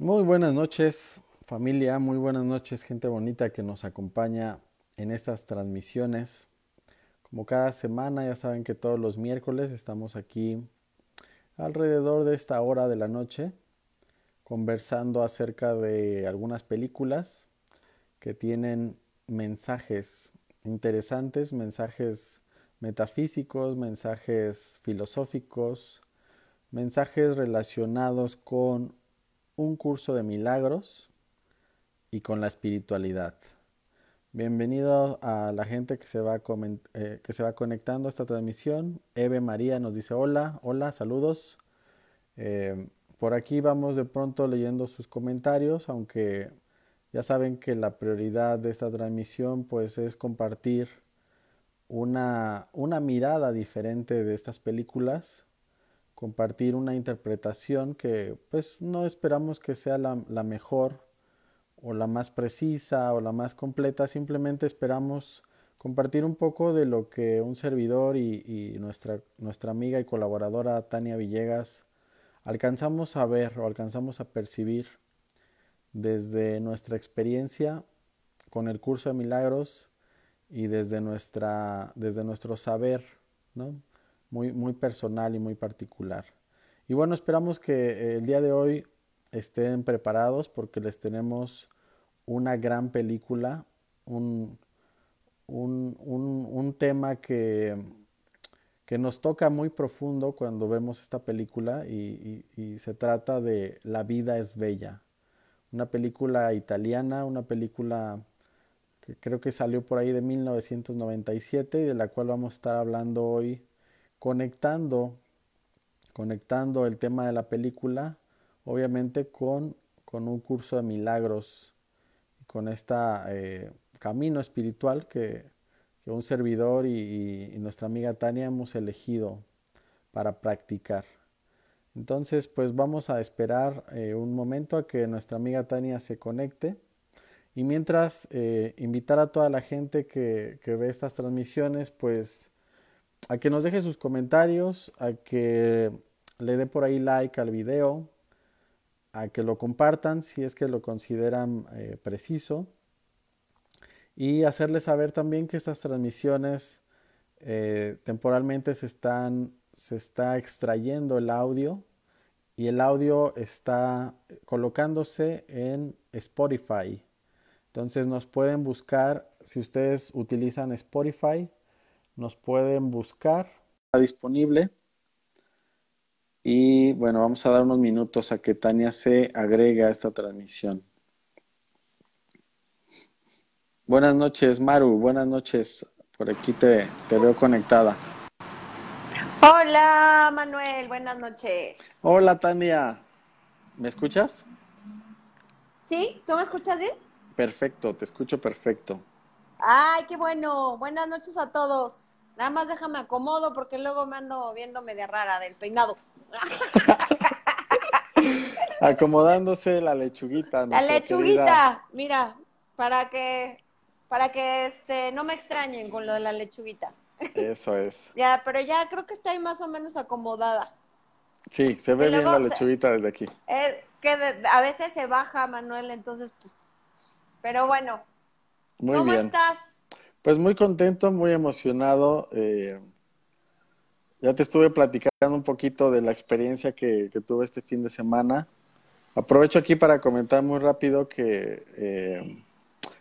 Muy buenas noches familia, muy buenas noches gente bonita que nos acompaña en estas transmisiones. Como cada semana ya saben que todos los miércoles estamos aquí alrededor de esta hora de la noche conversando acerca de algunas películas que tienen mensajes interesantes, mensajes metafísicos, mensajes filosóficos, mensajes relacionados con un curso de milagros y con la espiritualidad. Bienvenido a la gente que se, va eh, que se va conectando a esta transmisión. Eve María nos dice hola, hola, saludos. Eh, por aquí vamos de pronto leyendo sus comentarios, aunque ya saben que la prioridad de esta transmisión pues es compartir una, una mirada diferente de estas películas compartir una interpretación que pues no esperamos que sea la, mejor o la más precisa o la más completa, simplemente esperamos compartir un poco de lo que un servidor y, nuestra, nuestra amiga y colaboradora Tania Villegas alcanzamos a ver o alcanzamos a percibir desde nuestra experiencia con el curso de milagros y desde, nuestra, desde nuestro saber, ¿no? Muy, muy personal y muy particular. Y bueno, esperamos que eh, el día de hoy estén preparados porque les tenemos una gran película, un, un, tema que, que, nos toca muy profundo cuando vemos esta película y, y, se trata de La vida es bella. Una película italiana, una película que creo que salió por ahí de 1997 y de la cual vamos a estar hablando hoy conectando, conectando el tema de la película, obviamente con, con un curso de milagros, con este camino espiritual que, un servidor y, nuestra amiga Tania hemos elegido para practicar. Entonces, pues vamos a esperar eh, un momento a que nuestra amiga Tania se conecte. Y mientras, eh, invitar a toda la gente que, que, ve estas transmisiones, pues a que nos deje sus comentarios, a que le dé por ahí like al video, a que lo compartan si es que lo consideran eh, preciso y hacerles saber también que estas transmisiones eh, temporalmente se están se está extrayendo el audio y el audio está colocándose en Spotify. Entonces nos pueden buscar si ustedes utilizan Spotify nos pueden buscar. Está disponible. Y bueno, vamos a dar unos minutos a que Tania se agregue a esta transmisión. Buenas noches, Maru. Buenas noches. Por aquí te, te veo conectada. Hola, Manuel. Buenas noches. Hola, Tania. ¿Me escuchas? Sí, ¿tú me escuchas bien? Perfecto, te escucho perfecto. Ay, qué bueno. Buenas noches a todos. Nada más déjame acomodo porque luego me ando viendo media rara del peinado. Acomodándose la lechuguita. La lechuguita, mira, para que para que este no me extrañen con lo de la lechuguita. Eso es. ya, pero ya creo que está ahí más o menos acomodada. Sí, se ve bien la lechuguita desde aquí. que a veces se baja, Manuel, entonces pues. Pero bueno. Muy ¿Cómo estás? Pues muy contento, muy emocionado. Eh, ya te estuve platicando un poquito de la experiencia que, tuve este fin de semana. Aprovecho aquí para comentar muy rápido que eh,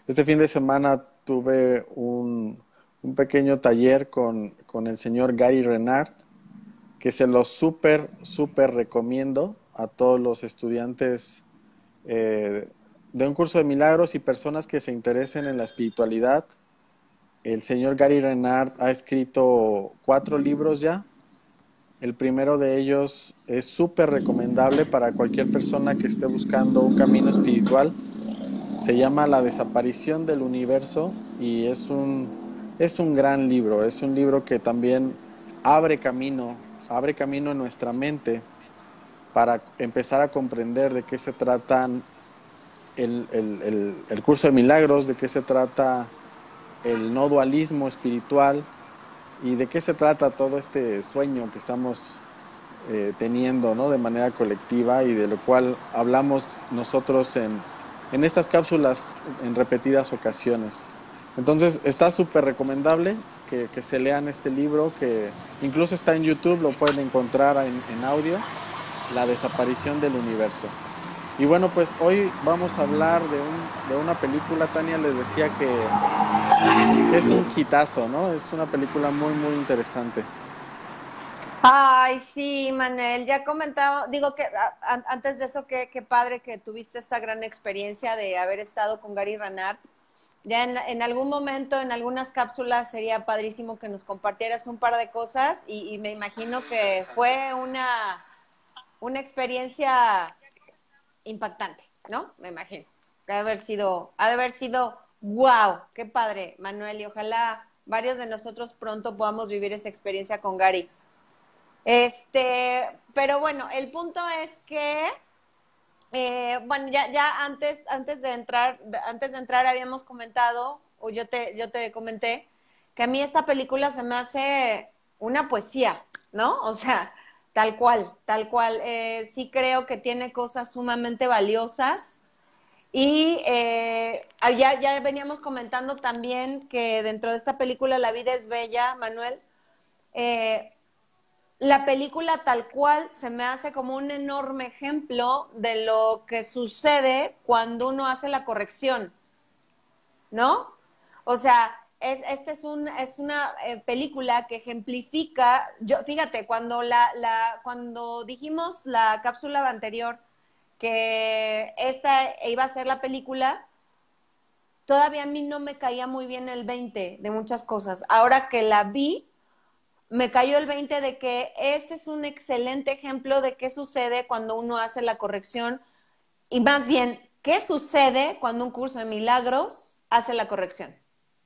este fin de semana tuve un, pequeño taller con, el señor Gary Renard, que se lo súper, súper recomiendo a todos los estudiantes eh, de un curso de milagros y personas que se interesen en la espiritualidad el señor Gary Renard ha escrito cuatro libros ya. El primero de ellos es súper recomendable para cualquier persona que esté buscando un camino espiritual. Se llama La desaparición del universo y es un, es un gran libro. Es un libro que también abre camino, abre camino en nuestra mente para empezar a comprender de qué se tratan el, el curso de milagros, de qué se trata el no dualismo espiritual y de qué se trata todo este sueño que estamos eh, teniendo ¿no? de manera colectiva y de lo cual hablamos nosotros en, en estas cápsulas en repetidas ocasiones. Entonces está súper recomendable que, que, se lean este libro, que incluso está en YouTube, lo pueden encontrar en, en audio, La desaparición del universo. Y bueno, pues hoy vamos a hablar de, un, de una película, Tania les decía que, es un hitazo, ¿no? Es una película muy, muy interesante. Ay, sí, Manuel, ya comentaba, digo que antes de eso, qué, qué padre que tuviste esta gran experiencia de haber estado con Gary Ranart. Ya en, en, algún momento, en algunas cápsulas, sería padrísimo que nos compartieras un par de cosas y, y me imagino que fue una, una experiencia impactante, ¿no? Me imagino. Ha de haber sido, ha de haber sido, wow, qué padre, Manuel, y ojalá varios de nosotros pronto podamos vivir esa experiencia con Gary. Este, pero bueno, el punto es que, eh, bueno, ya, ya antes, antes de entrar, antes de entrar habíamos comentado, o yo te, yo te comenté, que a mí esta película se me hace una poesía, ¿no? O sea, tal cual, tal cual. Eh, sí creo que tiene cosas sumamente valiosas. Y eh, ya, ya veníamos comentando también que dentro de esta película La vida es bella, Manuel. Eh, la película tal cual se me hace como un enorme ejemplo de lo que sucede cuando uno hace la corrección, ¿no? O sea, es, este es, un, es una eh, película que ejemplifica, yo, fíjate, cuando, la, cuando dijimos la cápsula anterior que esta iba a ser la película, todavía a mí no me caía muy bien el 20 de muchas cosas. Ahora que la vi, me cayó el 20 de que este es un excelente ejemplo de qué sucede cuando uno hace la corrección y más bien, qué sucede cuando un curso de milagros hace la corrección.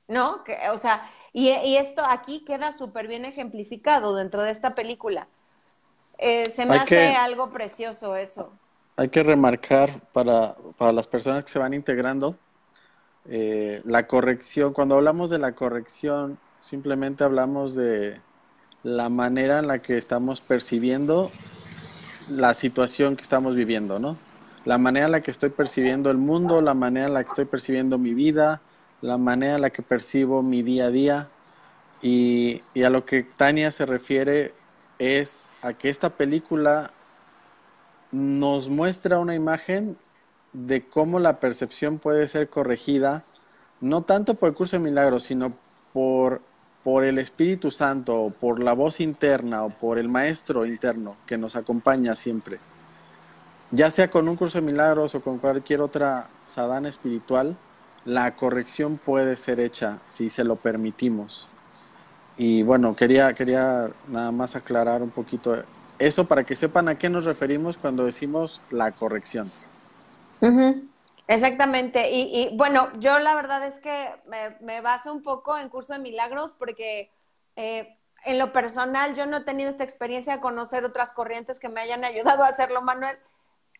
¿No? Que, o sea, y, y, esto aquí queda súper bien ejemplificado dentro de esta película. Eh, se me hay hace que, algo precioso eso. Hay que remarcar para, para las personas que se van integrando, eh, la corrección, cuando hablamos de la corrección, simplemente hablamos de, la manera en la que estamos percibiendo la situación que estamos viviendo, ¿no? La manera en la que estoy percibiendo el mundo, la manera en la que estoy percibiendo mi vida, la manera en la que percibo mi día a día. Y, a lo que Tania se refiere es a que esta película nos muestra una imagen de cómo la percepción puede ser corregida, no tanto por el curso de milagros, sino por por el Espíritu Santo, o por la voz interna o por el Maestro interno que nos acompaña siempre, ya sea con un curso de milagros o con cualquier otra sadana espiritual, la corrección puede ser hecha si se lo permitimos. Y bueno, quería, quería nada más aclarar un poquito eso para que sepan a qué nos referimos cuando decimos la corrección. Exactamente. Y, y, bueno, yo la verdad es que me, me, baso un poco en curso de milagros porque eh, en lo personal yo no he tenido esta experiencia de conocer otras corrientes que me hayan ayudado a hacerlo, Manuel.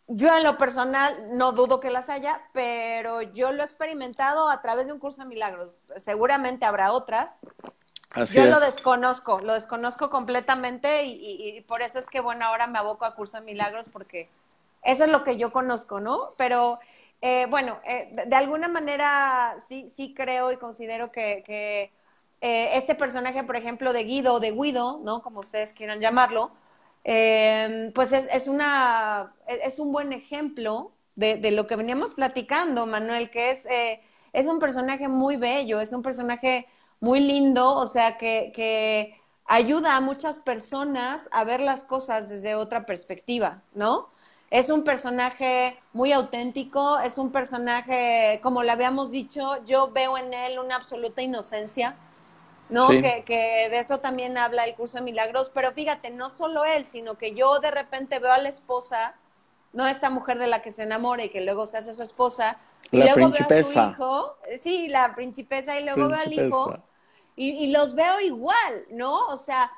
Yo en lo personal no dudo que las haya, pero yo lo he experimentado a través de un curso de milagros. Seguramente habrá otras. Así yo es. lo desconozco, lo desconozco completamente y, y, y por eso es que, bueno, ahora me aboco a curso de milagros porque eso es lo que yo conozco, ¿no? Pero eh, bueno, eh, de alguna manera sí, sí creo y considero que, que eh, este personaje, por ejemplo, de Guido o de Guido, ¿no? Como ustedes quieran llamarlo, eh, pues es, es, una, es un buen ejemplo de, de, lo que veníamos platicando, Manuel, que es, eh, es un personaje muy bello, es un personaje muy lindo, o sea, que, que ayuda a muchas personas a ver las cosas desde otra perspectiva, ¿no? Es un personaje muy auténtico, es un personaje, como le habíamos dicho, yo veo en él una absoluta inocencia, ¿no? Sí. Que, que, de eso también habla el curso de milagros, pero fíjate, no solo él, sino que yo de repente veo a la esposa, no esta mujer de la que se enamora y que luego se hace su esposa, la y luego principesa. veo a su hijo, sí, la principesa, y luego principesa. veo al hijo, y, y los veo igual, ¿no? O sea,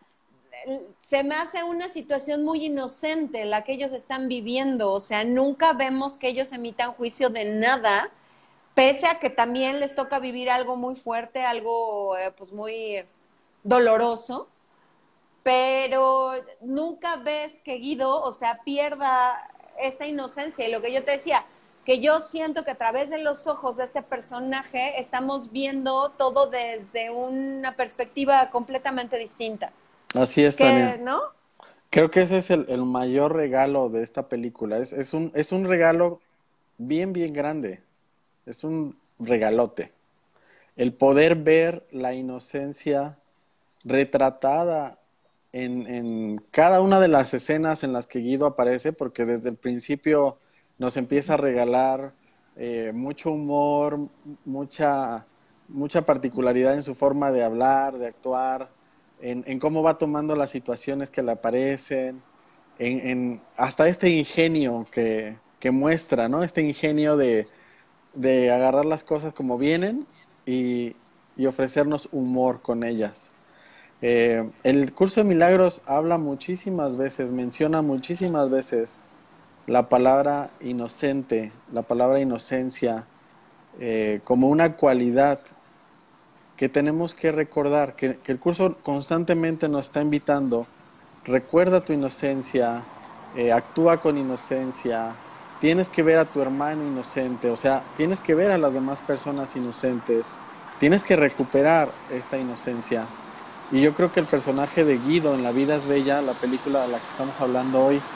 se me hace una situación muy inocente la que ellos están viviendo, o sea, nunca vemos que ellos emitan juicio de nada, pese a que también les toca vivir algo muy fuerte, algo eh, pues muy doloroso, pero nunca ves que Guido, o sea, pierda esta inocencia. Y lo que yo te decía, que yo siento que a través de los ojos de este personaje estamos viendo todo desde una perspectiva completamente distinta. Así es, también. ¿no? Creo que ese es el, mayor regalo de esta película. Es, es, un, es un regalo bien, bien grande. Es un regalote. El poder ver la inocencia retratada en, en, cada una de las escenas en las que Guido aparece, porque desde el principio nos empieza a regalar eh, mucho humor, mucha, mucha particularidad en su forma de hablar, de actuar, en, cómo va tomando las situaciones que le aparecen, en, hasta este ingenio que, muestra, ¿no? Este ingenio de, agarrar las cosas como vienen y, ofrecernos humor con ellas. Eh, el curso de milagros habla muchísimas veces, menciona muchísimas veces la palabra inocente, la palabra inocencia, eh, como una cualidad que tenemos que recordar, que, el curso constantemente nos está invitando, recuerda tu inocencia, eh, actúa con inocencia, tienes que ver a tu hermano inocente, o sea, tienes que ver a las demás personas inocentes, tienes que recuperar esta inocencia. Y yo creo que el personaje de Guido en La vida es bella, la película de la que estamos hablando hoy,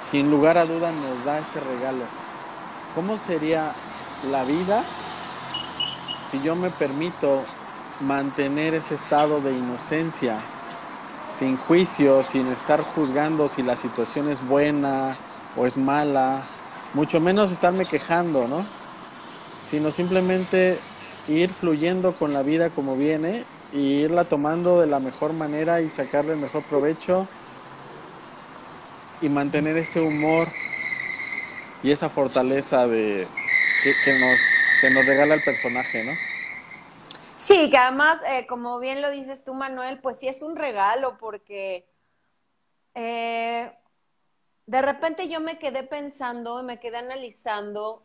sin lugar a duda nos da ese regalo. ¿Cómo sería la vida si yo me permito mantener ese estado de inocencia, sin juicio, sin estar juzgando si la situación es buena o es mala, mucho menos estarme quejando, ¿no? Sino simplemente ir fluyendo con la vida como viene y irla tomando de la mejor manera y sacarle el mejor provecho y mantener ese humor y esa fortaleza de que, nos, que nos regala el personaje, ¿no? Sí, que además, eh, como bien lo dices tú, Manuel, pues sí es un regalo porque eh, de repente yo me quedé pensando, me quedé analizando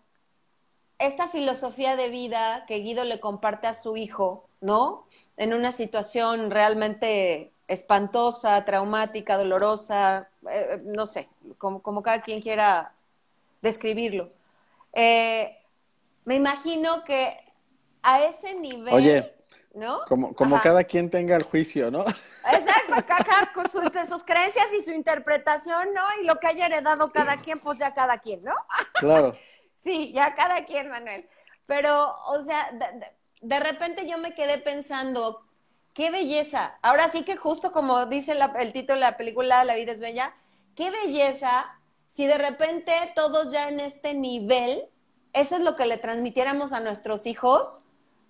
esta filosofía de vida que Guido le comparte a su hijo, ¿no? En una situación realmente espantosa, traumática, dolorosa, eh, eh, no sé, como, cada quien quiera describirlo. Eh, me imagino que a ese nivel... Oye, ¿no? Como, como cada quien tenga el juicio, ¿no? Exacto, cada con sus, sus, creencias y su interpretación, ¿no? Y lo que haya heredado cada quien, pues ya cada quien, ¿no? Claro. sí, ya cada quien, Manuel. Pero, o sea, de repente yo me quedé pensando, qué belleza. Ahora sí que justo como dice el título de la película La vida es bella, qué belleza si de repente todos ya en este nivel, eso es lo que le transmitiéramos a nuestros hijos,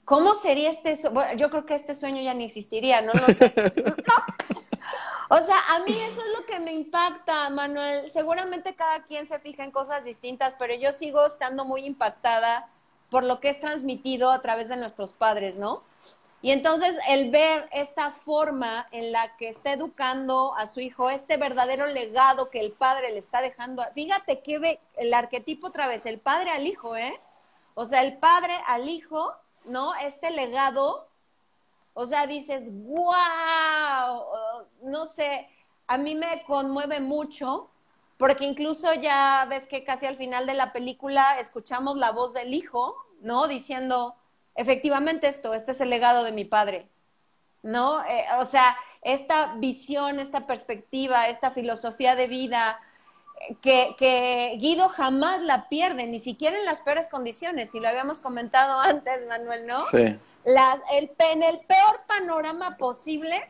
¿cómo sería este sueño? yo creo que este sueño ya ni existiría, ¿no? no sé. O sea, a mí eso es lo que me impacta, Manuel. Seguramente cada quien se fija en cosas distintas, pero yo sigo estando muy impactada por lo que es transmitido a través de nuestros padres, ¿no? Y entonces el ver esta forma en la que está educando a su hijo, este verdadero legado que el padre le está dejando, fíjate que ve el arquetipo otra vez, el padre al hijo, ¿eh? O sea, el padre al hijo, ¿no? Este legado, o sea, dices, wow, no sé, a mí me conmueve mucho, porque incluso ya ves que casi al final de la película escuchamos la voz del hijo, ¿no? Diciendo, efectivamente esto, este es el legado de mi padre, ¿no? Eh, o sea, esta visión, esta perspectiva, esta filosofía de vida, que, que, Guido jamás la pierde, ni siquiera en las peores condiciones, y lo habíamos comentado antes, Manuel, ¿no? Sí. el, en el peor panorama posible,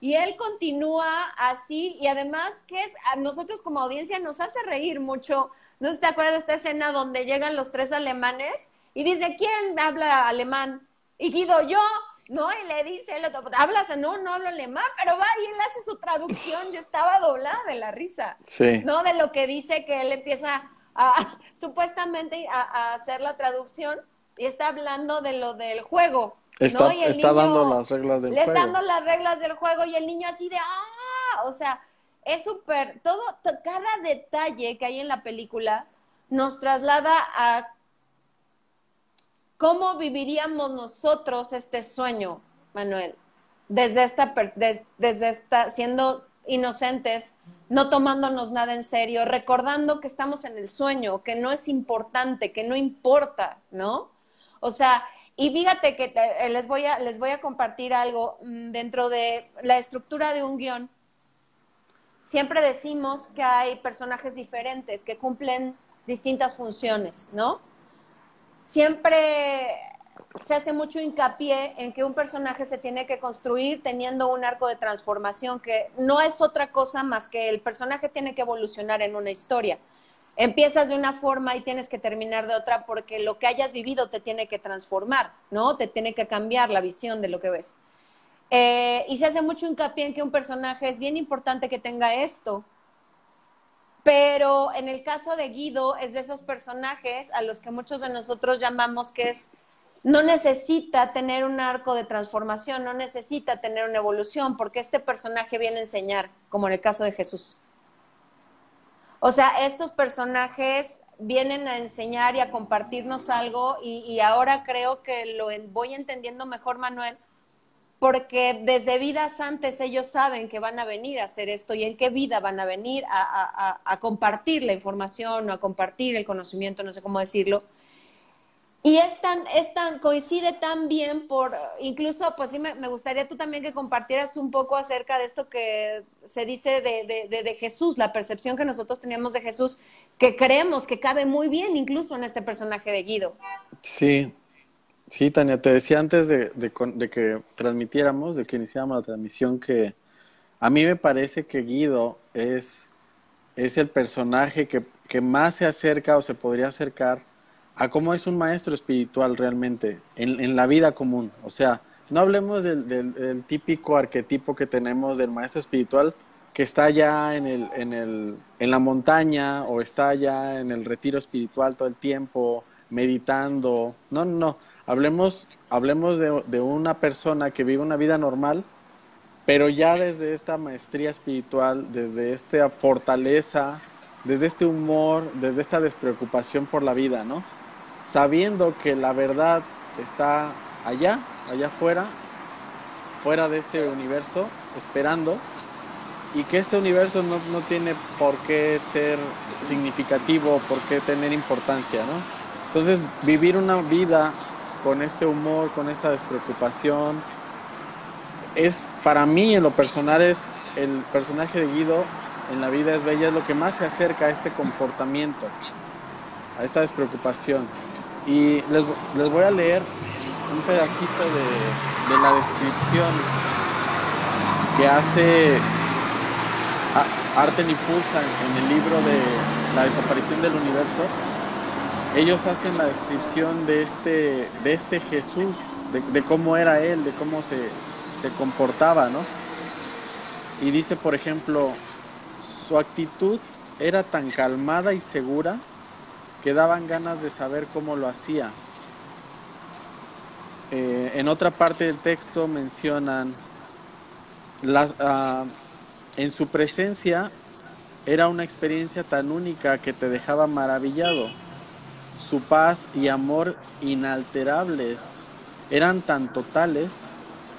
y él continúa así, y además que es, a nosotros como audiencia nos hace reír mucho. ¿No te acuerdas de esta escena donde llegan los tres alemanes y dice, ¿quién habla alemán? Y Guido, yo, ¿no? Y le dice el otro, ¿hablas? No, no hablo alemán, pero va y él hace su traducción. Yo estaba doblada de la risa, sí. ¿no? De lo que dice que él empieza a, supuestamente a, hacer la traducción y está hablando de lo del juego. Está, está dando las reglas del juego. Le está dando las reglas del juego y el niño así de, ¡ah! O sea, es súper, todo, cada detalle que hay en la película nos traslada a ¿Cómo viviríamos nosotros este sueño, Manuel? desde esta, desde esta, siendo inocentes, no tomándonos nada en serio, recordando que estamos en el sueño, que no es importante, que no importa, ¿no? O sea, y fíjate que eh, les, voy a, les voy a compartir algo mm, dentro de la estructura de un guion. Siempre decimos que hay personajes diferentes que cumplen distintas funciones, ¿no? Siempre se hace mucho hincapié en que un personaje se tiene que construir teniendo un arco de transformación que no es otra cosa más que el personaje tiene que evolucionar en una historia. Empiezas de una forma y tienes que terminar de otra porque lo que hayas vivido te tiene que transformar, ¿no? Te tiene que cambiar la visión de lo que ves. Eh, y se hace mucho hincapié en que un personaje es bien importante que tenga esto, pero en el caso de Guido es de esos personajes a los que muchos de nosotros llamamos que es no necesita tener un arco de transformación, no necesita tener una evolución, porque este personaje viene a enseñar, como en el caso de Jesús. O sea, estos personajes vienen a enseñar y a compartirnos algo y, ahora creo que lo voy entendiendo mejor, Manuel, porque desde vidas antes ellos saben que van a venir a hacer esto y en qué vida van a venir a compartir la información o a compartir el conocimiento, no sé cómo decirlo y es tan, es tan, coincide tan bien por, incluso, pues sí, me, gustaría tú también que compartieras un poco acerca de esto que se dice de, de, de, Jesús, la percepción que nosotros teníamos de Jesús, que creemos que cabe muy bien incluso en este personaje de Guido. Sí, sí, Tania, te decía antes de, que transmitiéramos, de que iniciáramos la transmisión, que a mí me parece que Guido es, el personaje que, más se acerca o se podría acercar a cómo es un maestro espiritual realmente en, la vida común. O sea, no hablemos del, típico arquetipo que tenemos del maestro espiritual que está allá en, el, en, el, la montaña o está allá en el retiro espiritual todo el tiempo, meditando. No, no, no. Hablemos, hablemos de, de una persona que vive una vida normal, pero ya desde esta maestría espiritual, desde esta fortaleza, desde este humor, desde esta despreocupación por la vida, ¿no? sabiendo que la verdad está allá, allá afuera, fuera de este universo, esperando, y que este universo no, no tiene por qué ser significativo, por qué tener importancia, ¿no? Entonces, vivir una vida con este humor, con esta despreocupación, es para mí en lo personal es el personaje de Guido en la vida es bella, es lo que más se acerca a este comportamiento, a esta despreocupación. Y les, les voy a leer un pedacito de, de la descripción que hace Arten y Pulsa en el libro de La desaparición del universo. Ellos hacen la descripción de este, de este Jesús, de, cómo era él, de cómo se, se comportaba, ¿no? Y dice, por ejemplo, su actitud era tan calmada y segura que daban ganas de saber cómo lo hacía. Eh, en otra parte del texto mencionan, uh, en su presencia era una experiencia tan única que te dejaba maravillado. Su paz y amor inalterables eran tan totales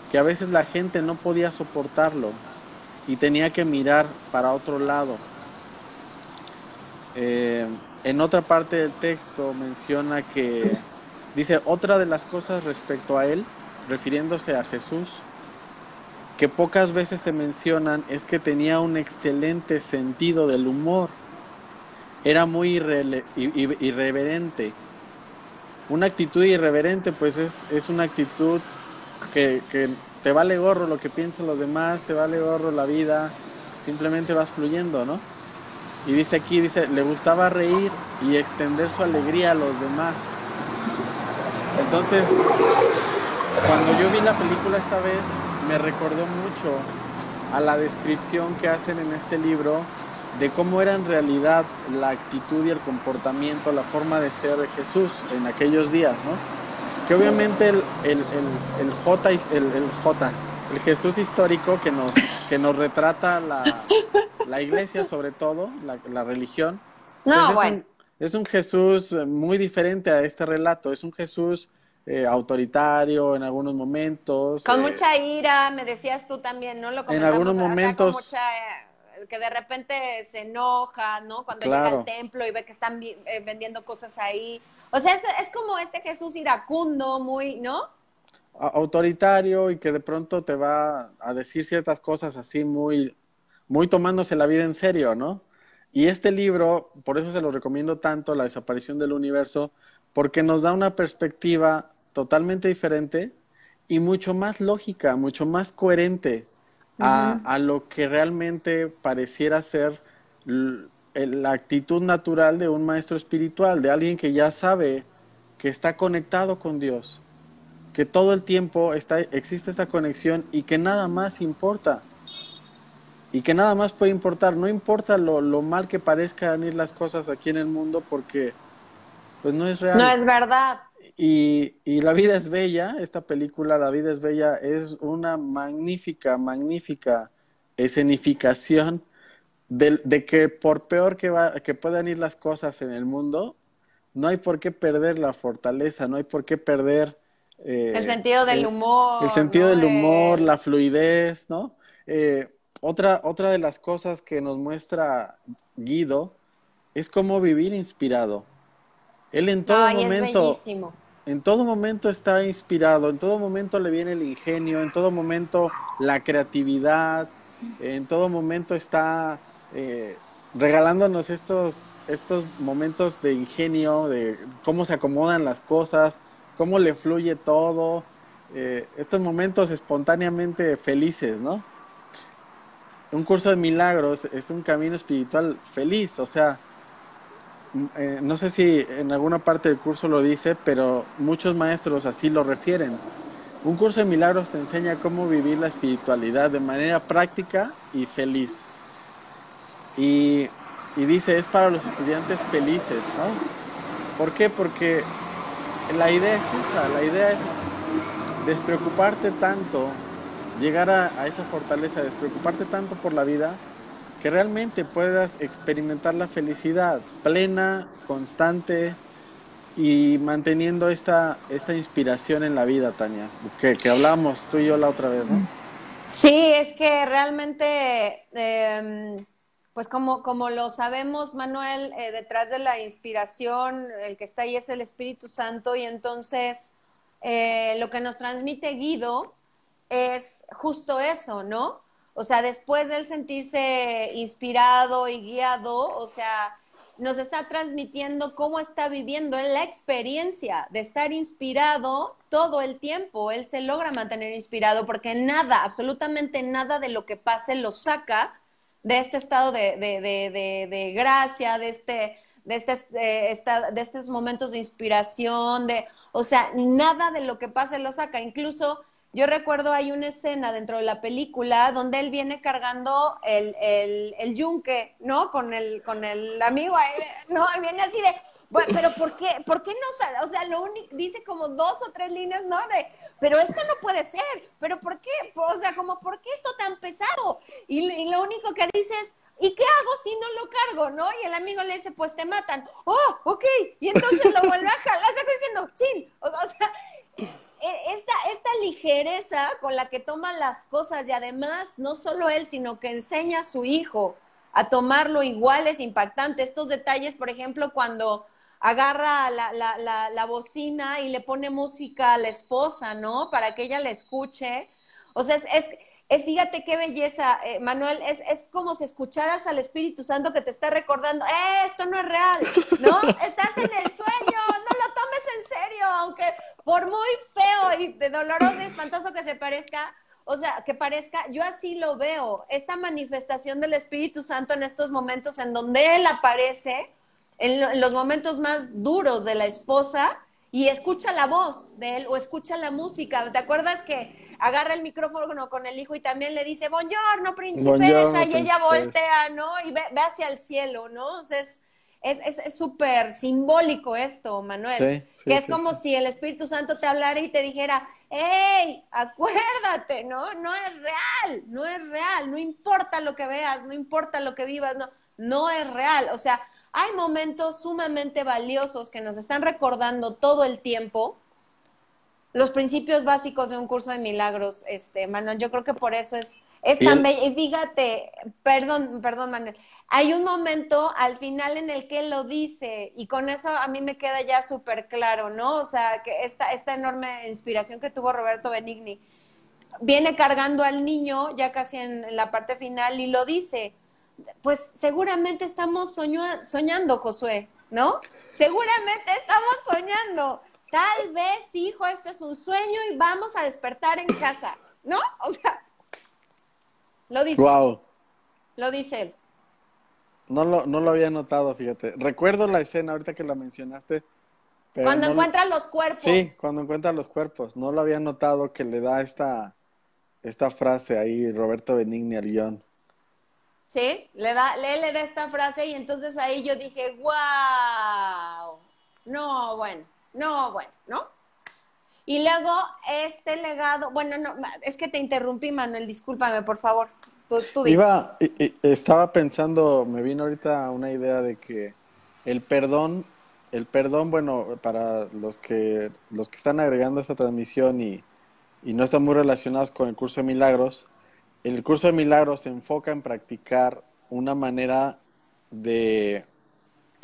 que a veces la gente no podía soportarlo y tenía que mirar para otro lado. Eh, en otra parte del texto menciona que dice otra de las cosas respecto a él, refiriéndose a Jesús, que pocas veces se mencionan es que tenía un excelente sentido del humor. Era muy irreverente. Una actitud irreverente pues es, es una actitud que, que te vale gorro lo que piensan los demás, te vale gorro la vida, simplemente vas fluyendo, ¿no? Y dice aquí, dice, le gustaba reír y extender su alegría a los demás. Entonces, cuando yo vi la película esta vez, me recordó mucho a la descripción que hacen en este libro de cómo era en realidad la actitud y el comportamiento, la forma de ser de Jesús en aquellos días, ¿no? Que obviamente el, el, el, J, el, el J, el Jesús histórico que nos, que nos retrata la, la iglesia sobre todo, la, religión. No, pues es, un, es un Jesús muy diferente a este relato, es un Jesús eh, autoritario en algunos momentos. Con eh, mucha ira, me decías tú también, ¿no? Lo en algunos momentos. Con mucha, eh, que de repente se enoja, ¿no? Cuando llega al templo y ve que están eh, vendiendo cosas ahí. O sea, es, es como este Jesús iracundo, muy, ¿no? autoritario y que de pronto te va a decir ciertas cosas así muy, muy tomándose la vida en serio, ¿no? Y este libro, por eso se lo recomiendo tanto, La desaparición del universo, porque nos da una perspectiva totalmente diferente y mucho más lógica, mucho más coherente a, a lo que realmente pareciera ser la actitud natural de un maestro espiritual, de alguien que ya sabe que está conectado con Dios que todo el tiempo está, existe esta conexión y que nada más importa. Y que nada más puede importar. No importa lo, lo mal que parezcan ir las cosas aquí en el mundo porque pues no es real. No es verdad. Y, y La vida es bella, esta película La vida es bella es una magnífica, magnífica escenificación de, de que por peor que, va, que puedan ir las cosas en el mundo, no hay por qué perder la fortaleza, no hay por qué perder eh, El sentido del el- humor. el sentido ¿no? del humor, El- la fluidez, ¿no? Eh, otra, otra de las cosas que nos muestra Guido es cómo vivir inspirado. Él en todo Ay, momento, bellísimo. En todo momento está inspirado, en todo momento le viene el ingenio, en todo momento la creatividad, en todo momento está eh, regalándonos estos, estos momentos de ingenio, de cómo se acomodan las cosas, cómo le fluye todo, eh, estos momentos espontáneamente felices, ¿no? Un curso de milagros es un camino espiritual feliz, o sea, eh, no sé si en alguna parte del curso lo dice, pero muchos maestros así lo refieren. Un curso de milagros te enseña cómo vivir la espiritualidad de manera práctica y feliz. Y, y dice, es para los estudiantes felices, ¿no? ¿Por qué? Porque la idea es esa, la idea es despreocuparte tanto, llegar a, a esa fortaleza, despreocuparte tanto por la vida, que realmente puedas experimentar la felicidad plena, constante y manteniendo esta, esta inspiración en la vida, Tania, que, que hablamos tú y yo la otra vez, ¿no? Sí, es que realmente, eh, pues como, como lo sabemos, Manuel, eh, detrás de la inspiración, el que está ahí es el Espíritu Santo y entonces eh, lo que nos transmite Guido es justo eso, ¿no? O sea, después de él sentirse inspirado y guiado, o sea, nos está transmitiendo cómo está viviendo él la experiencia de estar inspirado todo el tiempo. Él se logra mantener inspirado porque nada, absolutamente nada de lo que pase lo saca de este estado de, de, de, de, gracia, de este, de, este, de, esta, de estos momentos de inspiración, de, o sea, nada de lo que pase lo saca. Incluso yo recuerdo hay una escena dentro de la película donde él viene cargando el, el, el yunque, ¿no? Con el, con el amigo, ahí, no, viene así de, bueno, pero ¿por qué? ¿Por qué no? O sea, lo único, dice como dos o tres líneas, ¿no? De, pero esto no puede ser, pero ¿por qué? O sea, como, ¿por qué esto tan pesado? Y, y lo único que dice es, ¿y qué hago si no lo cargo, no? Y el amigo le dice, pues te matan. Oh, ok. Y entonces lo vuelve a jalar, saco diciendo, chill. O, o sea, esta, esta ligereza con la que toma las cosas y además no solo él, sino que enseña a su hijo a tomarlo igual es impactante. Estos detalles, por ejemplo, cuando agarra la, la, la, la, bocina y le pone música a la esposa, ¿no? Para que ella la escuche. O sea, es, es, es fíjate qué belleza, eh, Manuel, es, es como si escucharas al Espíritu Santo que te está recordando, eh, esto no es real, ¿no? Estás en el sueño, no en serio, aunque por muy feo y de doloroso y espantoso que se parezca, o sea, que parezca, yo así lo veo, esta manifestación del Espíritu Santo en estos momentos en donde Él aparece, en, en los momentos más duros de la esposa, y escucha la voz de él o escucha la música. ¿Te acuerdas que agarra el micrófono con el hijo y también le dice, Buongiorno, Buongiorno, y ella voltea, ¿no? Y ve, ve, hacia el cielo, ¿no? O sea, es es súper simbólico esto, Manuel. Sí, sí, que es sí, como si el Espíritu Santo te hablara y te dijera, hey, acuérdate, ¿no? No es real, no es real, no importa lo que veas, no importa lo que vivas, no, no es real. O sea, hay momentos sumamente valiosos que nos están recordando todo el tiempo los principios básicos de un curso de milagros, este, Manuel. Yo creo que por eso es, es tan bello. Y fíjate, perdón, perdón, Manuel. Hay un momento al final en el que lo dice, y con eso a mí me queda ya súper claro, ¿no? O sea, que esta, esta enorme inspiración que tuvo Roberto Benigni viene cargando al niño ya casi en, la parte final y lo dice. Pues seguramente estamos soñando, Josué, ¿no? Seguramente estamos soñando. Tal vez, hijo, esto es un sueño y vamos a despertar en casa, ¿no? O sea, lo dice. Wow. Lo dice él. No lo, no lo había notado, fíjate. Recuerdo la escena ahorita que la mencionaste. cuando encuentra los cuerpos. Sí, cuando encuentra los cuerpos. No lo había notado que le da esta, esta frase ahí Roberto Benigni al guion. Sí, le da, le, le da esta frase y entonces ahí yo dije, wow. No, bueno, no, bueno, ¿no? Y luego este legado, bueno, no, es que te interrumpí, Manuel, discúlpame, por favor. Iba, estaba pensando, me vino ahorita una idea de que el perdón, el perdón, bueno, para los que los que están agregando esta transmisión y, y no están muy relacionados con el curso de milagros, el curso de milagros se enfoca en practicar una manera de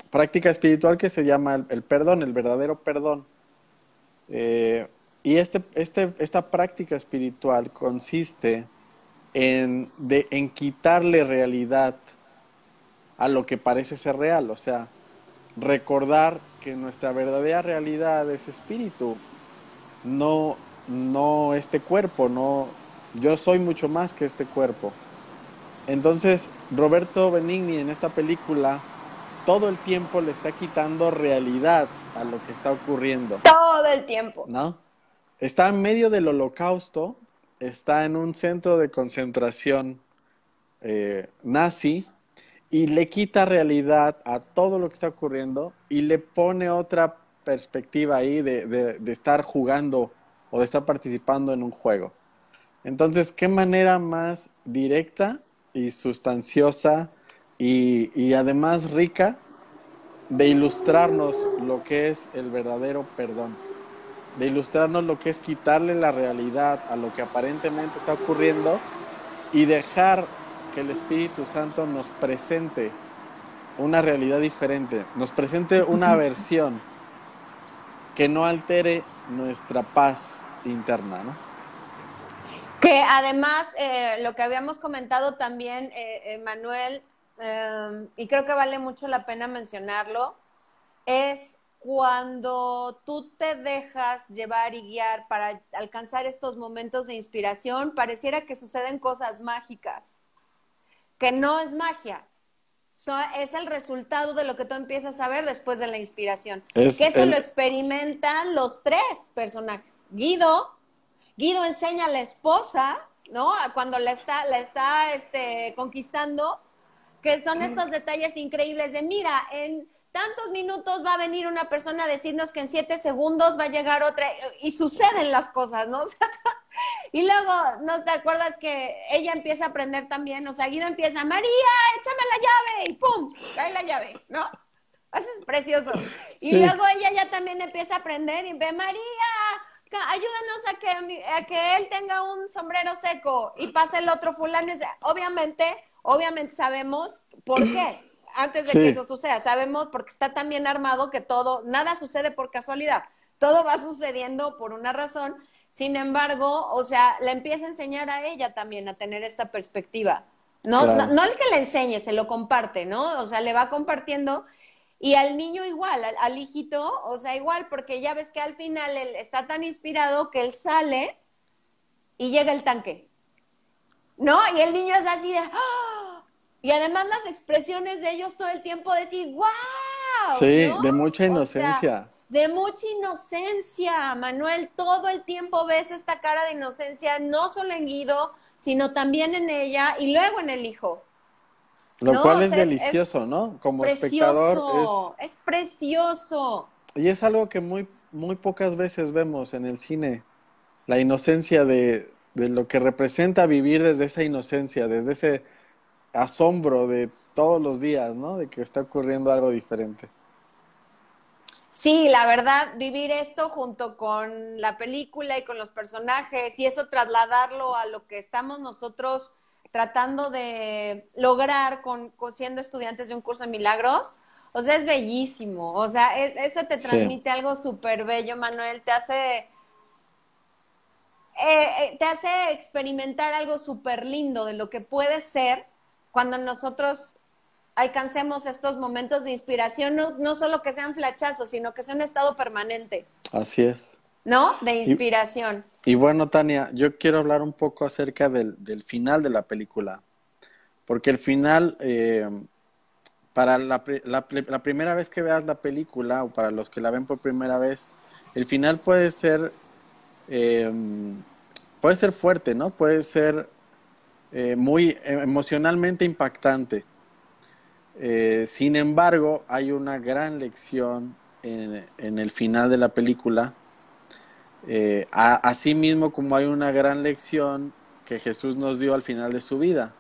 práctica espiritual que se llama el, perdón, el verdadero perdón. Eh, y este, este, esta práctica espiritual consiste en, de, en quitarle realidad a lo que parece ser real, o sea, recordar que nuestra verdadera realidad es espíritu, no, no este cuerpo, no, yo soy mucho más que este cuerpo. Entonces, Roberto Benigni en esta película todo el tiempo le está quitando realidad a lo que está ocurriendo. Todo el tiempo. ¿No? Está en medio del holocausto está en un centro de concentración eh, nazi y le quita realidad a todo lo que está ocurriendo y le pone otra perspectiva ahí de, estar jugando o de estar participando en un juego. Entonces, ¿qué manera más directa y sustanciosa y, y además rica de ilustrarnos lo que es el verdadero perdón? De ilustrarnos lo que es quitarle la realidad a lo que aparentemente está ocurriendo y dejar que el Espíritu Santo nos presente una realidad diferente, nos presente una versión que no altere nuestra paz interna, ¿no? Que además, eh, lo que habíamos comentado también, eh, Manuel, eh, y creo que vale mucho la pena mencionarlo, es cuando tú te dejas llevar y guiar para alcanzar estos momentos de inspiración, pareciera que suceden cosas mágicas, que no es magia, es el resultado de lo que tú empiezas a ver después de la inspiración. que eso lo experimentan los tres personajes. Guido, Guido enseña a la esposa, ¿no? Cuando la está, la está este, conquistando, que son estos detalles increíbles de, mira, en tantos minutos va a venir una persona a decirnos que en siete segundos va a llegar otra y suceden las cosas, ¿no? y luego, ¿no te acuerdas que ella empieza a aprender también? O sea, Guido empieza, María, échame la llave y ¡pum! Cae la llave, ¿no? Eso es precioso. Y luego ella ya también empieza a aprender y ve, María, ayúdanos a que, a que él tenga un sombrero seco y pasa el otro fulano. Obviamente, obviamente sabemos por qué antes de que eso suceda. Sabemos porque está tan bien armado que todo, nada sucede por casualidad. Todo va sucediendo por una razón. Sin embargo, o sea, le empieza a enseñar a ella también a tener esta perspectiva. No, no, el que le enseñe, se lo comparte, ¿no? O sea, le va compartiendo. Y al niño igual, al, hijito, o sea, igual, porque ya ves que al final él está tan inspirado que él sale y llega el tanque. ¿No? Y el niño es así de, ¡ah! Y además las expresiones de ellos todo el tiempo decir, wow. Sí, de mucha inocencia. de mucha inocencia, Manuel. Todo el tiempo ves esta cara de inocencia, no solo en Guido, sino también en ella y luego en el hijo. Lo cual es, delicioso, ¿no? Como espectador. Es... es precioso. Y es algo que muy, muy pocas veces vemos en el cine. La inocencia de, de lo que representa vivir desde esa inocencia, desde ese asombro de todos los días, ¿no? De que está ocurriendo algo diferente. Sí, la verdad, vivir esto junto con la película y con los personajes y eso trasladarlo a lo que estamos nosotros tratando de lograr con, siendo estudiantes de un curso de milagros, o sea, es bellísimo. O sea, eso te transmite algo súper bello, Manuel. Te hace, eh, eh, te hace experimentar algo súper lindo de lo que puede ser cuando nosotros alcancemos estos momentos de inspiración, no, solo que sean flachazos, sino que sea un estado permanente. Así es. ¿No? De inspiración. Y, bueno, Tania, yo quiero hablar un poco acerca del, final de la película, porque el final, eh, para la, primera vez que veas la película, o para los que la ven por primera vez, el final puede ser, eh, puede ser fuerte, ¿no? Puede ser eh, muy emocionalmente impactante. Eh, sin embargo, hay una gran lección en, el final de la película, eh, así mismo como hay una gran lección que Jesús nos dio al final de su vida,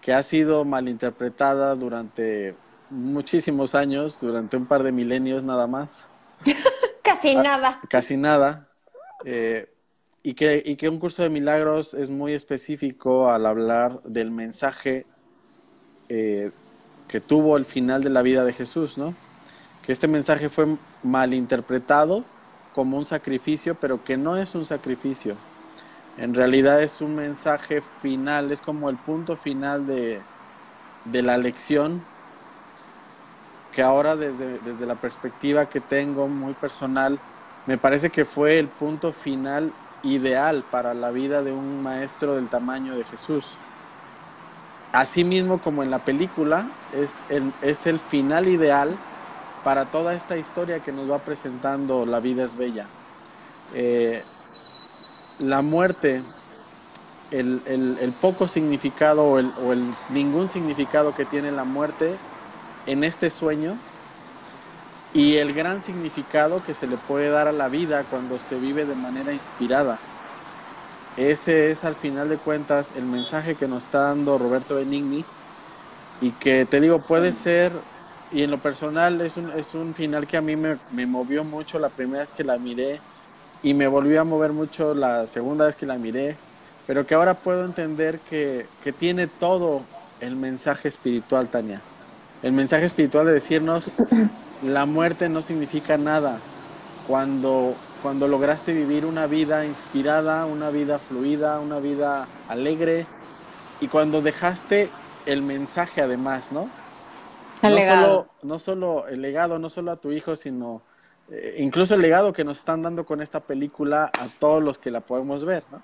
que ha sido malinterpretada durante muchísimos años, durante un par de milenios nada más. casi ah, nada. Casi nada. Eh, y, que, y que un curso de milagros es muy específico al hablar del mensaje eh, que tuvo el final de la vida de Jesús, ¿no? Que este mensaje fue malinterpretado como un sacrificio, pero que no es un sacrificio. En realidad es un mensaje final, es como el punto final de, de la lección, que ahora desde, desde la perspectiva que tengo muy personal, me parece que fue el punto final ideal para la vida de un maestro del tamaño de Jesús. Así mismo como en la película, es el, es el final ideal para toda esta historia que nos va presentando La vida es bella. Eh, la muerte, el, el, poco significado o o el ningún significado que tiene la muerte en este sueño y el gran significado que se le puede dar a la vida cuando se vive de manera inspirada. Ese es al final de cuentas el mensaje que nos está dando Roberto Benigni y que te digo, puede ser, y en lo personal es un, es un final que a mí me, me movió mucho la primera vez que la miré y me volvió a mover mucho la segunda vez que la miré, pero que ahora puedo entender que, que tiene todo el mensaje espiritual, Tania. El mensaje espiritual de decirnos, la muerte no significa nada. Cuando cuando lograste vivir una vida inspirada, una vida fluida, una vida alegre y cuando dejaste el mensaje además, ¿no? El no, legado. Solo, no solo el legado, no solo a tu hijo, sino eh, incluso el legado que nos están dando con esta película a todos los que la podemos ver, ¿no?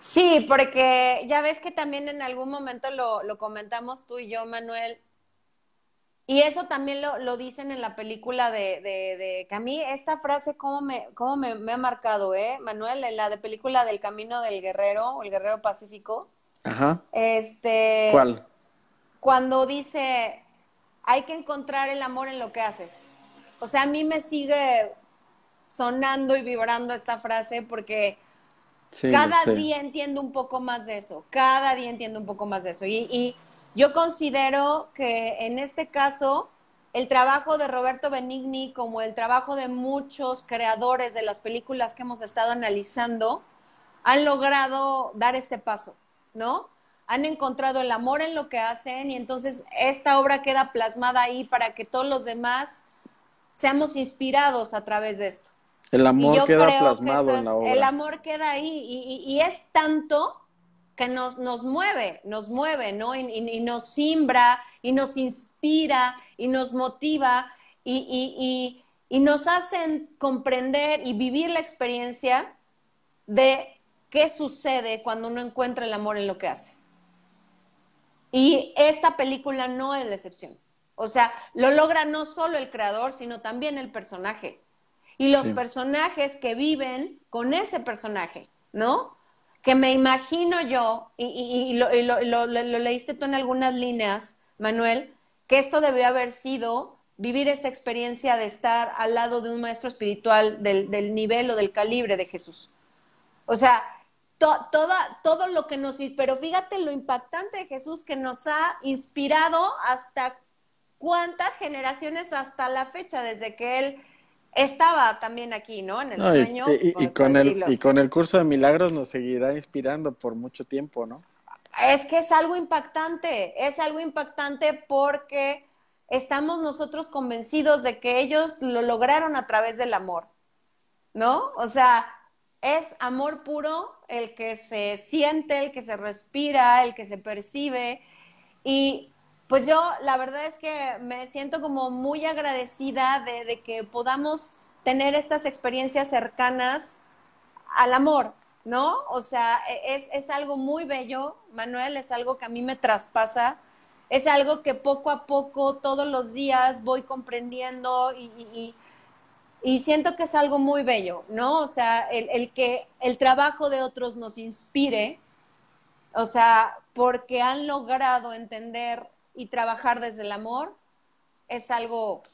Sí, porque ya ves que también en algún momento lo, lo comentamos tú y yo, Manuel, y eso también lo, lo dicen en la película de, de, que a mí esta frase, ¿cómo, me, cómo me, ha marcado, eh, Manuel? En la de película del Camino del Guerrero, o el Guerrero Pacífico. Ajá. Este. ¿Cuál? Cuando dice, hay que encontrar el amor en lo que haces. O sea, a mí me sigue sonando y vibrando esta frase porque cada día entiendo un poco más de eso. Cada día entiendo un poco más de eso. y, y yo considero que en este caso el trabajo de Roberto Benigni, como el trabajo de muchos creadores de las películas que hemos estado analizando, han logrado dar este paso, ¿no? Han encontrado el amor en lo que hacen y entonces esta obra queda plasmada ahí para que todos los demás seamos inspirados a través de esto. El amor queda plasmado en la obra. El amor queda ahí y es tanto que nos, nos mueve, nos mueve, ¿no? Y, nos simbra, y nos inspira, y nos motiva, y, y nos hacen comprender y vivir la experiencia de qué sucede cuando uno encuentra el amor en lo que hace. Y esta película no es la excepción. O sea, lo logra no solo el creador, sino también el personaje. Y los personajes que viven con ese personaje, ¿no? Que me imagino yo, y, lo, leíste tú en algunas líneas, Manuel, que esto debió haber sido vivir esta experiencia de estar al lado de un maestro espiritual del, nivel o del calibre de Jesús. O sea, todo lo que nos... Pero fíjate lo impactante de Jesús que nos ha inspirado hasta cuántas generaciones hasta la fecha, desde que él estaba también aquí, ¿no? En el sueño. Y, con el, y con el curso de milagros nos seguirá inspirando por mucho tiempo, ¿no? Es que es algo impactante, es algo impactante porque estamos nosotros convencidos de que ellos lo lograron a través del amor, ¿no? O sea, es amor puro el que se siente, el que se respira, el que se percibe. Y pues yo la verdad es que me siento como muy agradecida de, que podamos tener estas experiencias cercanas al amor, ¿no? O sea, e, es, es, algo muy bello, Manuel, es algo que a mí me traspasa, es algo que poco a poco, todos los días voy comprendiendo y y siento que es algo muy bello, ¿no? O sea, el, que el trabajo de otros nos inspire, o sea, porque han logrado entender y trabajar desde el amor, es algo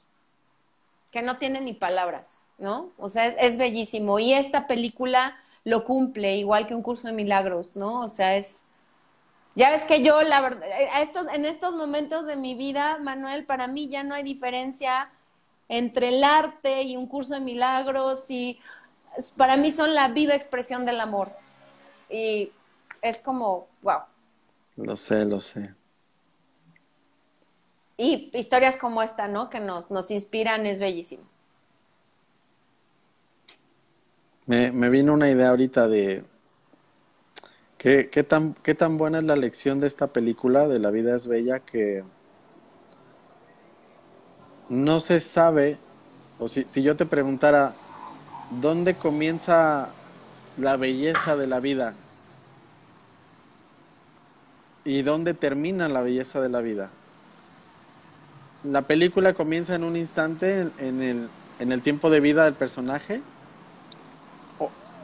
que no tiene ni palabras, ¿no? O sea, es, bellísimo. Y esta película lo cumple, igual que un curso de milagros, ¿no? O sea, es... Ya ves que yo, la verdad, estos, en estos momentos de mi vida, Manuel, para mí ya no hay diferencia entre el arte y un curso de milagros y para mí son la viva expresión del amor. Y es como, wow. Lo sé, lo sé. Y historias como esta, ¿no? Que nos, nos inspiran, es bellísimo. Me, me vino una idea ahorita de qué, qué, tan, qué tan buena es la lección de esta película, de La vida es bella, que no se sabe, o si, si yo te preguntara, ¿dónde comienza la belleza de la vida? ¿Y dónde termina la belleza de la vida? La película comienza en un instante en el, en el tiempo de vida del personaje.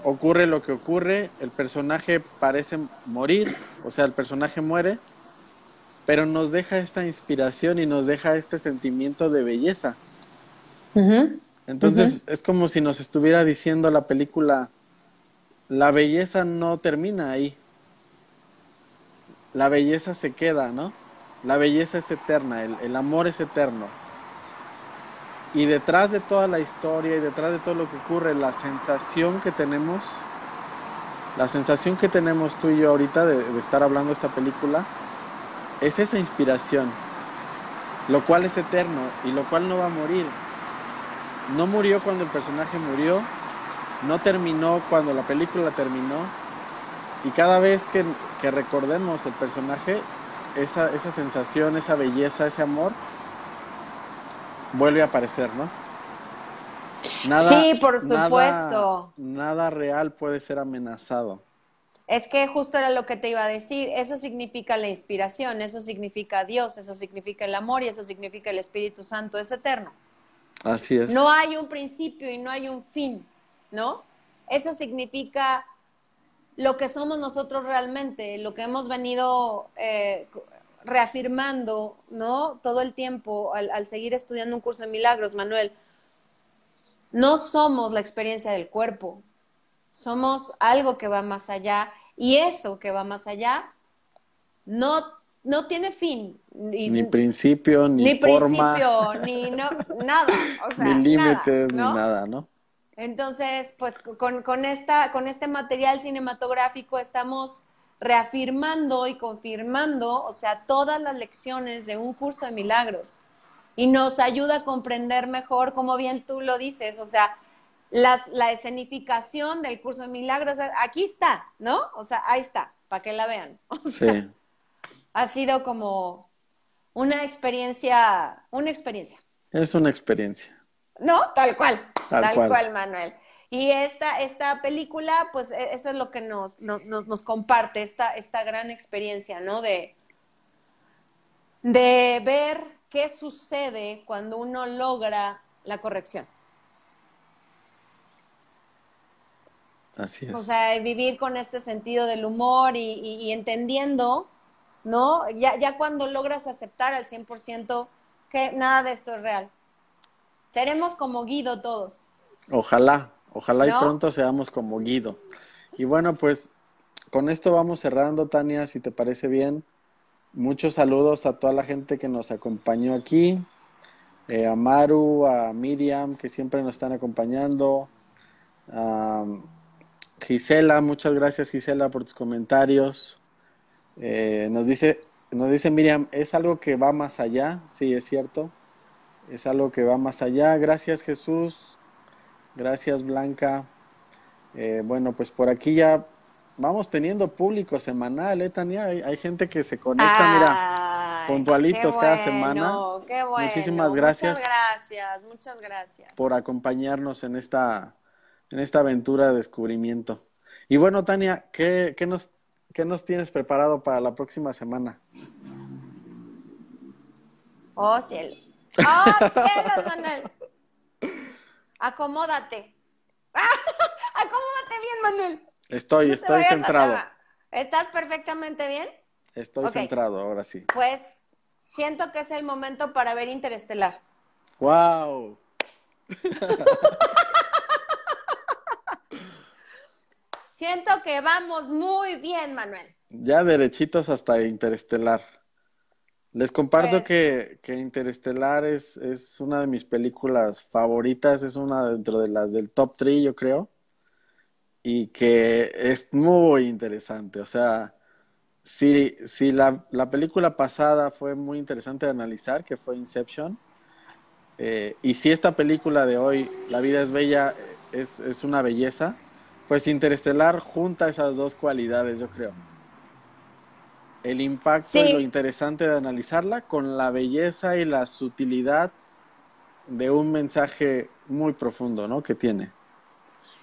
ocurre lo que ocurre, el personaje parece morir, o sea, el personaje muere pero nos deja esta inspiración y nos deja este sentimiento de belleza. Entonces es como si nos estuviera diciendo la película, la belleza no termina ahí, la belleza se queda, ¿no? La belleza es eterna, el, el amor es eterno. Y detrás de toda la historia y detrás de todo lo que ocurre, la sensación que tenemos, la sensación que tenemos tú y yo ahorita de, de estar hablando de esta película, es esa inspiración, lo cual es eterno y lo cual no va a morir. No murió cuando el personaje murió, no terminó cuando la película terminó, y cada vez que, recordemos el personaje, esa, esa sensación, esa belleza, ese amor, vuelve a aparecer, ¿no? Nada, sí, por supuesto. nada real puede ser amenazado. Es que justo era lo que te iba a decir, eso significa la inspiración, eso significa Dios, eso significa el amor y eso significa el Espíritu Santo, es eterno. Así es. No hay un principio y no hay un fin, ¿no? Eso significa lo que somos nosotros realmente, lo que hemos venido eh, reafirmando, ¿no? Todo el tiempo al, al seguir estudiando un curso de milagros, Manuel. No somos la experiencia del cuerpo, somos algo que va más allá y eso que va más allá no, no tiene fin. Ni, principio, ni, ni principio, ni no, nada. ni límites, ni nada, ¿no? Entonces, pues con, con, esta, con este material cinematográfico estamos reafirmando y confirmando, o sea, todas las lecciones de un curso de milagros. Y nos ayuda a comprender mejor, como bien tú lo dices, o sea, la escenificación del curso de milagros, aquí está, ¿no? O sea, ahí está, para que la vean. sí. Ha sido como una experiencia, una experiencia. Es una experiencia. No, tal cual, tal, cual. Manuel. Y esta, esta película, pues e, eso es lo que nos, nos, nos comparte, esta, esta gran experiencia, ¿no? De, de ver qué sucede cuando uno logra la corrección. Así es. O sea, vivir con este sentido del humor y, entendiendo, ¿no? Ya, ya cuando logras aceptar al 100% que nada de esto es real. Seremos como Guido todos. Ojalá, ojalá y pronto seamos como Guido. Y bueno, pues con esto vamos cerrando, Tania, si te parece bien. Muchos saludos a toda la gente que nos acompañó aquí. eh, a Maru, a Miriam, que siempre nos están acompañando. Gisela, muchas gracias Gisela por tus comentarios. Eh, nos dice, nos dice Miriam, es algo que va más allá, sí, es cierto. Es algo que va más allá. Gracias Jesús. Gracias Blanca. Eh, bueno, pues por aquí ya vamos teniendo público semanal, ¿eh, Tania? Hay, gente que se conecta, mira, puntualitos cada semana. Qué bueno. Muchísimas gracias. Muchas gracias, muchas gracias. Por acompañarnos en esta, en esta aventura de descubrimiento. Y bueno, Tania, ¿qué, qué nos, ¿qué nos tienes preparado para la próxima semana? Oh, cielos. Oh, cielos, Manuel. Acomódate. Acomódate bien, Manuel. Estoy, estoy centrado. ¿Estás perfectamente bien? Estoy centrado, ahora sí. Pues siento que es el momento para ver Interestelar. ¡Wow! siento que vamos muy bien, Manuel. Ya derechitos hasta Interestelar. Les comparto pues que, que, Interestelar es, es una de mis películas favoritas, es una dentro de las del top 3, yo creo y que es muy interesante. O sea, si, si la, la, película pasada fue muy interesante de analizar, que fue Inception, eh, y si esta película de hoy, La vida es bella, es, es una belleza, pues Interestelar junta esas dos cualidades, yo creo. El impacto y lo interesante de analizarla con la belleza y la sutilidad de un mensaje muy profundo, ¿no? Que tiene.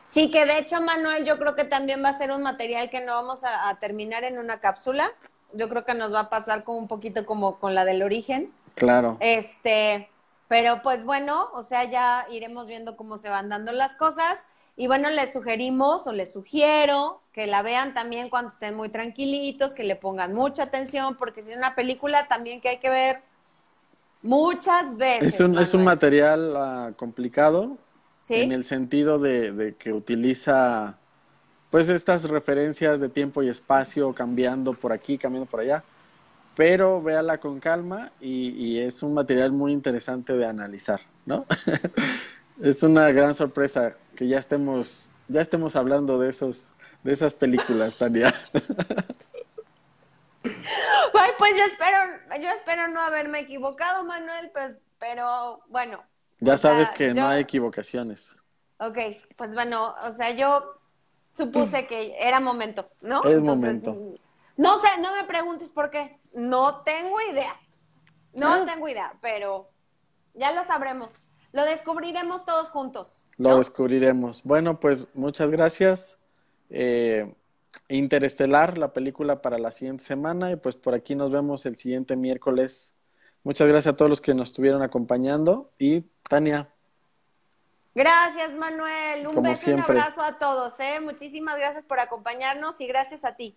Sí, que de hecho, Manuel, yo creo que también va a ser un material que no vamos a, terminar en una cápsula. Yo creo que nos va a pasar como un poquito como con la del origen. Claro. Este, pero pues bueno, o sea, ya iremos viendo cómo se van dando las cosas. Y bueno, les sugerimos o les sugiero que la vean también cuando estén muy tranquilitos, que le pongan mucha atención, porque si es una película también que hay que ver muchas veces. Es un, es un material ah, complicado, en el sentido de, que utiliza pues estas referencias de tiempo y espacio cambiando por aquí, cambiando por allá. Pero véala con calma y, es un material muy interesante de analizar, ¿no? es una gran sorpresa que ya estemos, ya estemos hablando de esos, de esas películas, Tania. Ay, pues yo espero, yo espero no haberme equivocado, Manuel, pues, pero bueno, ya sabes que no hay equivocaciones. Ok, pues bueno, o sea, yo supuse que era momento, ¿no? Es momento. No sé, no me preguntes por qué. No tengo idea. No ah. tengo idea, pero ya lo sabremos. Lo descubriremos todos juntos. Lo descubriremos. Bueno, pues muchas gracias. Eh, Interestelar, la película para la siguiente semana. Y pues por aquí nos vemos el siguiente miércoles Muchas gracias a todos los que nos estuvieron acompañando y Tania. Gracias, Manuel. Un beso y un abrazo a todos. ¿eh? Muchísimas gracias por acompañarnos y gracias a ti.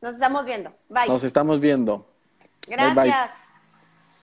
Nos estamos viendo. Bye. Nos estamos viendo. Gracias.